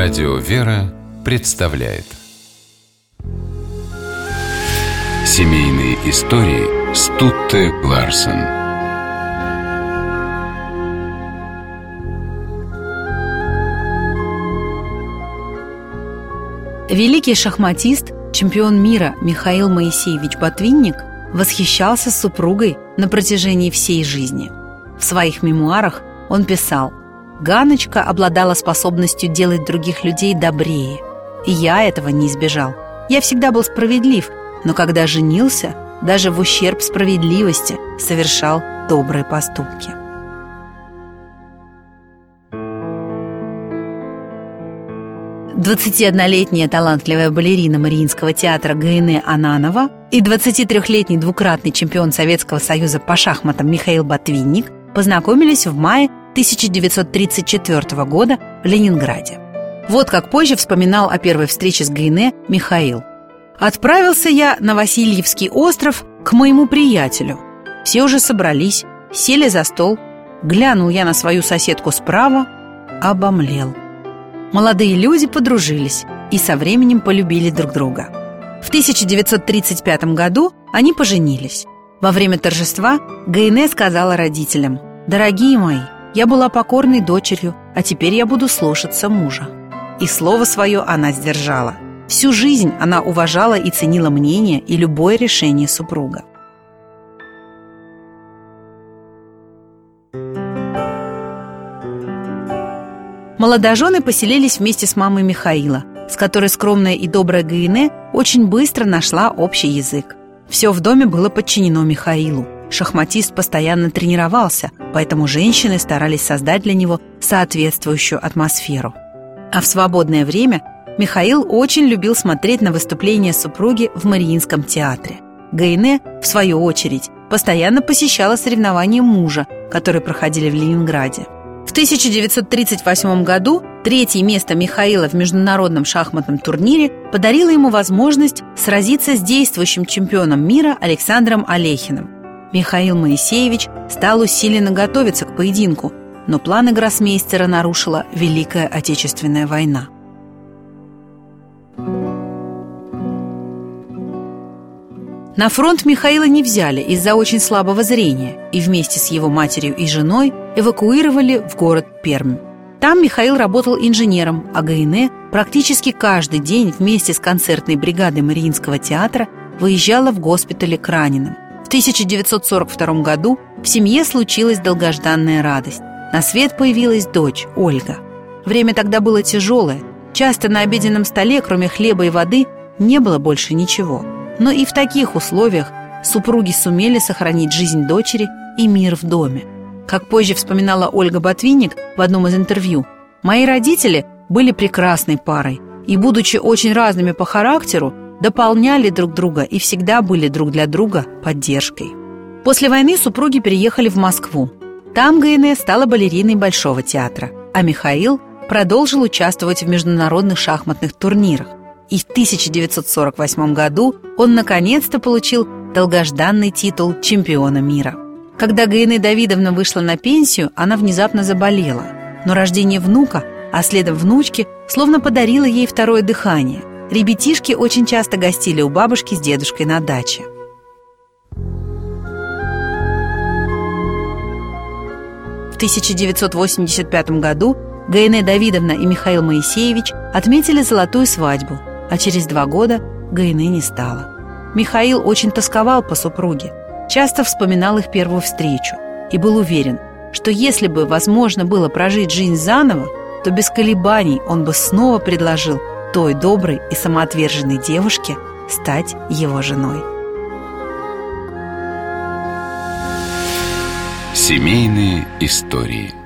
Радио «Вера» представляет Семейные истории Стутте Ларсен Великий шахматист, чемпион мира Михаил Моисеевич Ботвинник восхищался супругой на протяжении всей жизни. В своих мемуарах он писал Ганочка обладала способностью делать других людей добрее. И я этого не избежал. Я всегда был справедлив, но когда женился, даже в ущерб справедливости совершал добрые поступки. Двадцатиоднолетняя талантливая балерина Мариинского театра Гайне Ананова и 23-летний двукратный чемпион Советского Союза по шахматам Михаил Ботвинник познакомились в мае 1934 года в Ленинграде. Вот как позже вспоминал о первой встрече с Гайне Михаил. «Отправился я на Васильевский остров к моему приятелю. Все уже собрались, сели за стол. Глянул я на свою соседку справа, обомлел. Молодые люди подружились и со временем полюбили друг друга. В 1935 году они поженились. Во время торжества Гайне сказала родителям, «Дорогие мои, я была покорной дочерью, а теперь я буду слушаться мужа. И слово свое она сдержала. Всю жизнь она уважала и ценила мнение и любое решение супруга. Молодожены поселились вместе с мамой Михаила, с которой скромная и добрая Гаине очень быстро нашла общий язык. Все в доме было подчинено Михаилу – Шахматист постоянно тренировался, поэтому женщины старались создать для него соответствующую атмосферу. А в свободное время Михаил очень любил смотреть на выступления супруги в Мариинском театре. Гайне, в свою очередь, постоянно посещала соревнования мужа, которые проходили в Ленинграде. В 1938 году третье место Михаила в международном шахматном турнире подарило ему возможность сразиться с действующим чемпионом мира Александром Олехиным. Михаил Моисеевич стал усиленно готовиться к поединку, но планы гроссмейстера нарушила Великая Отечественная война. На фронт Михаила не взяли из-за очень слабого зрения и вместе с его матерью и женой эвакуировали в город Пермь. Там Михаил работал инженером, а Гайне практически каждый день вместе с концертной бригадой Мариинского театра выезжала в госпитале к раненым – 1942 году в семье случилась долгожданная радость. На свет появилась дочь, Ольга. Время тогда было тяжелое. Часто на обеденном столе, кроме хлеба и воды, не было больше ничего. Но и в таких условиях супруги сумели сохранить жизнь дочери и мир в доме. Как позже вспоминала Ольга Ботвинник в одном из интервью, «Мои родители были прекрасной парой, и, будучи очень разными по характеру, дополняли друг друга и всегда были друг для друга поддержкой. После войны супруги переехали в Москву. Там Гайне стала балериной Большого театра, а Михаил продолжил участвовать в международных шахматных турнирах. И в 1948 году он наконец-то получил долгожданный титул чемпиона мира. Когда Гайне Давидовна вышла на пенсию, она внезапно заболела. Но рождение внука, а следом внучки, словно подарило ей второе дыхание – Ребятишки очень часто гостили у бабушки с дедушкой на даче. В 1985 году Гайне Давидовна и Михаил Моисеевич отметили золотую свадьбу, а через два года Гайне не стало. Михаил очень тосковал по супруге, часто вспоминал их первую встречу и был уверен, что если бы возможно было прожить жизнь заново, то без колебаний он бы снова предложил той доброй и самоотверженной девушке стать его женой. Семейные истории